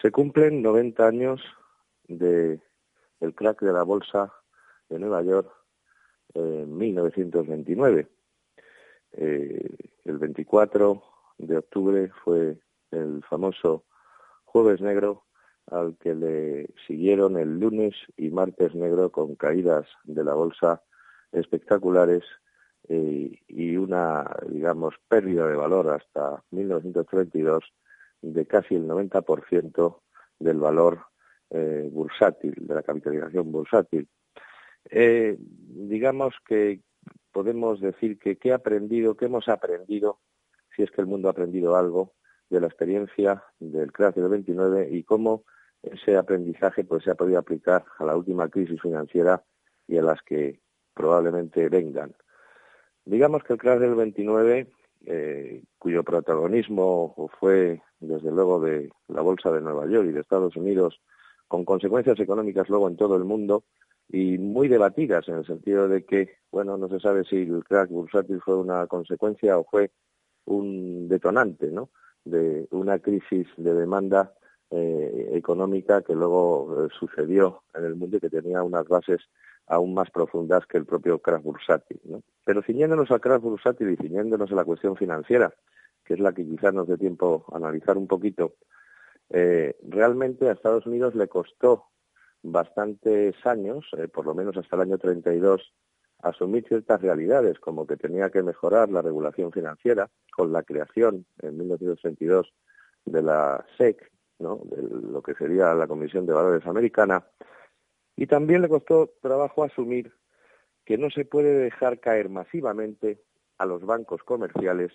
Se cumplen 90 años de el crack de la bolsa de Nueva York en 1929. Eh, el 24 de octubre fue el famoso Jueves Negro al que le siguieron el lunes y martes negro con caídas de la bolsa espectaculares eh, y una, digamos, pérdida de valor hasta 1932 de casi el 90% del valor eh, bursátil, de la capitalización bursátil. Eh, digamos que podemos decir que qué ha aprendido, qué hemos aprendido, si es que el mundo ha aprendido algo de la experiencia del crash del 29 y cómo ese aprendizaje pues se ha podido aplicar a la última crisis financiera y a las que probablemente vengan. Digamos que el crash del 29, eh, cuyo protagonismo fue desde luego de la bolsa de Nueva York y de Estados Unidos, con consecuencias económicas luego en todo el mundo y muy debatidas en el sentido de que, bueno, no se sabe si el crack bursátil fue una consecuencia o fue un detonante, ¿no? De una crisis de demanda eh, económica que luego eh, sucedió en el mundo y que tenía unas bases aún más profundas que el propio crash bursátil. ¿no? Pero ciñéndonos al crash bursátil y ciñéndonos a la cuestión financiera, que es la que quizás nos dé tiempo a analizar un poquito, eh, realmente a Estados Unidos le costó bastantes años, por lo menos hasta el año 32, asumir ciertas realidades, como que tenía que mejorar la regulación financiera con la creación en 1932 de la SEC, de lo que sería la Comisión de Valores Americana, y también le costó trabajo asumir que no se puede dejar caer masivamente a los bancos comerciales,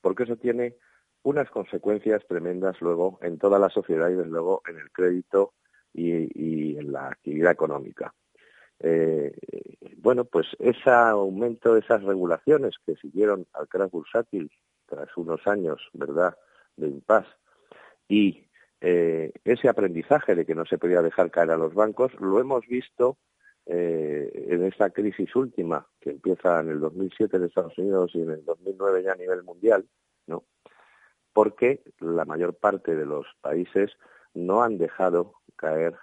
porque eso tiene unas consecuencias tremendas luego en toda la sociedad y desde luego en el crédito y, en la actividad económica. Eh, bueno, pues ese aumento, de esas regulaciones que siguieron al crash bursátil tras unos años, ¿verdad?, de impas y eh, ese aprendizaje de que no se podía dejar caer a los bancos lo hemos visto eh, en esta crisis última que empieza en el 2007 en Estados Unidos y en el 2009 ya a nivel mundial, ¿no? Porque la mayor parte de los países no han dejado caer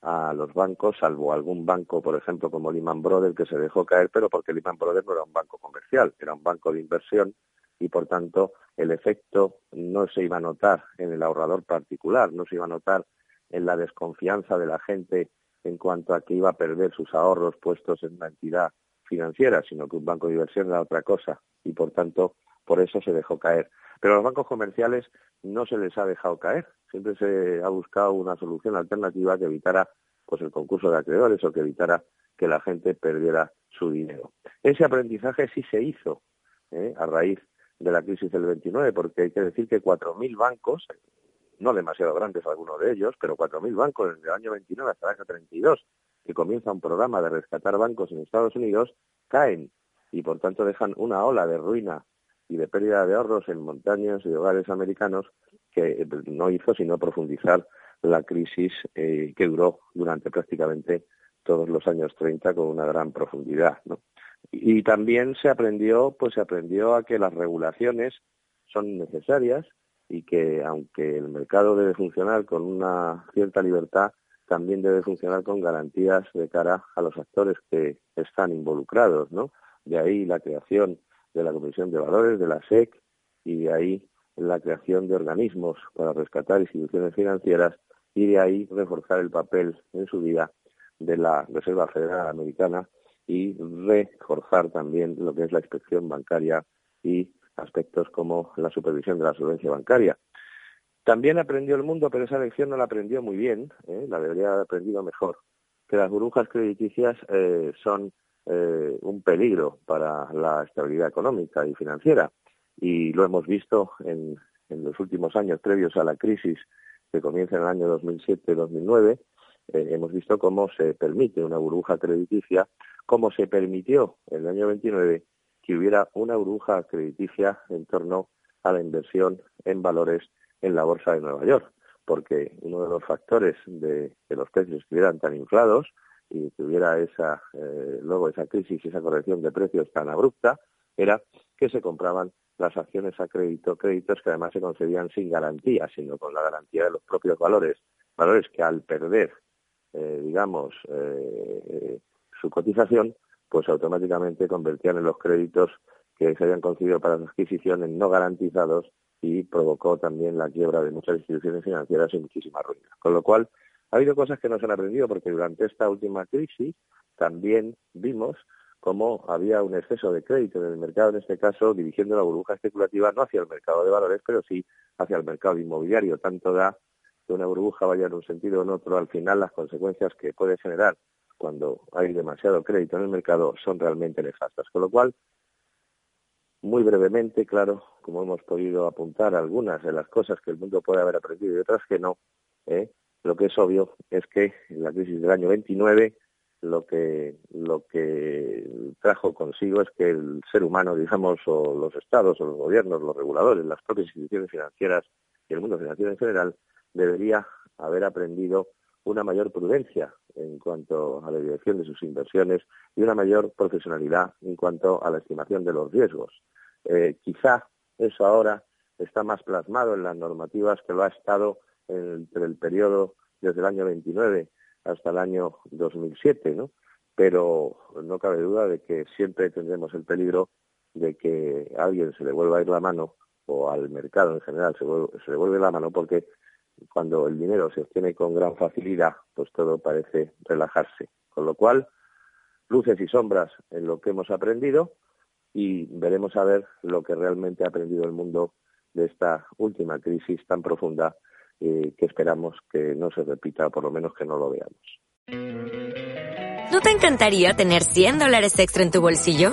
a los bancos, salvo algún banco, por ejemplo, como Lehman Brothers, que se dejó caer, pero porque Lehman Brothers no era un banco comercial, era un banco de inversión y por tanto el efecto no se iba a notar en el ahorrador particular, no se iba a notar en la desconfianza de la gente en cuanto a que iba a perder sus ahorros puestos en una entidad financiera, sino que un banco de inversión era otra cosa y por tanto por eso se dejó caer. Pero a los bancos comerciales no se les ha dejado caer, siempre se ha buscado una solución alternativa que evitara pues el concurso de acreedores o que evitara que la gente perdiera su dinero. Ese aprendizaje sí se hizo ¿eh? a raíz de la crisis del 29, porque hay que decir que 4.000 bancos, no demasiado grandes algunos de ellos, pero 4.000 bancos desde el año 29 hasta el año 32, que comienza un programa de rescatar bancos en Estados Unidos, caen y por tanto dejan una ola de ruina y de pérdida de ahorros en montañas y hogares americanos que no hizo sino profundizar la crisis eh, que duró durante prácticamente todos los años 30 con una gran profundidad. ¿no? Y también se aprendió, pues se aprendió a que las regulaciones son necesarias y que aunque el mercado debe funcionar con una cierta libertad, también debe funcionar con garantías de cara a los actores que están involucrados, ¿no? De ahí la creación de la Comisión de Valores, de la SEC, y de ahí la creación de organismos para rescatar instituciones financieras y de ahí reforzar el papel en su día de la Reserva Federal Americana y reforzar también lo que es la inspección bancaria y aspectos como la supervisión de la solvencia bancaria. También aprendió el mundo, pero esa lección no la aprendió muy bien, ¿eh? la debería haber aprendido mejor, que las burbujas crediticias eh, son eh, un peligro para la estabilidad económica y financiera. Y lo hemos visto en, en los últimos años previos a la crisis que comienza en el año 2007-2009, eh, hemos visto cómo se permite una burbuja crediticia, cómo se permitió en el año 29 que hubiera una burbuja crediticia en torno a la inversión en valores en la bolsa de Nueva York, porque uno de los factores de que los precios estuvieran tan inflados y que hubiera esa eh, luego esa crisis y esa corrección de precios tan abrupta era que se compraban las acciones a crédito, créditos que además se concedían sin garantía, sino con la garantía de los propios valores, valores que al perder, eh, digamos, eh, su cotización, pues automáticamente convertían en los créditos que se habían concedido para su adquisición en no garantizados y provocó también la quiebra de muchas instituciones financieras y muchísima ruina. Con lo cual, ha habido cosas que no se han aprendido porque durante esta última crisis también vimos cómo había un exceso de crédito en el mercado, en este caso dirigiendo la burbuja especulativa no hacia el mercado de valores, pero sí hacia el mercado inmobiliario. Tanto da que una burbuja vaya en un sentido o en otro, al final las consecuencias que puede generar cuando hay demasiado crédito en el mercado son realmente nefastas. Con lo cual, muy brevemente, claro, como hemos podido apuntar algunas de las cosas que el mundo puede haber aprendido y otras que no, ¿eh? lo que es obvio es que la crisis del año 29 lo que lo que trajo consigo es que el ser humano, digamos, o los estados, o los gobiernos, los reguladores, las propias instituciones financieras y el mundo financiero en general debería haber aprendido una mayor prudencia en cuanto a la dirección de sus inversiones y una mayor profesionalidad en cuanto a la estimación de los riesgos. Eh, quizá eso ahora está más plasmado en las normativas que lo ha estado entre el periodo desde el año 29 hasta el año 2007, ¿no? Pero no cabe duda de que siempre tendremos el peligro de que alguien se le vuelva a ir la mano o al mercado en general se, se le vuelve la mano porque cuando el dinero se obtiene con gran facilidad, pues todo parece relajarse. Con lo cual, luces y sombras en lo que hemos aprendido y veremos a ver lo que realmente ha aprendido el mundo de esta última crisis tan profunda eh, que esperamos que no se repita, o por lo menos que no lo veamos. ¿No te encantaría tener 100 dólares extra en tu bolsillo?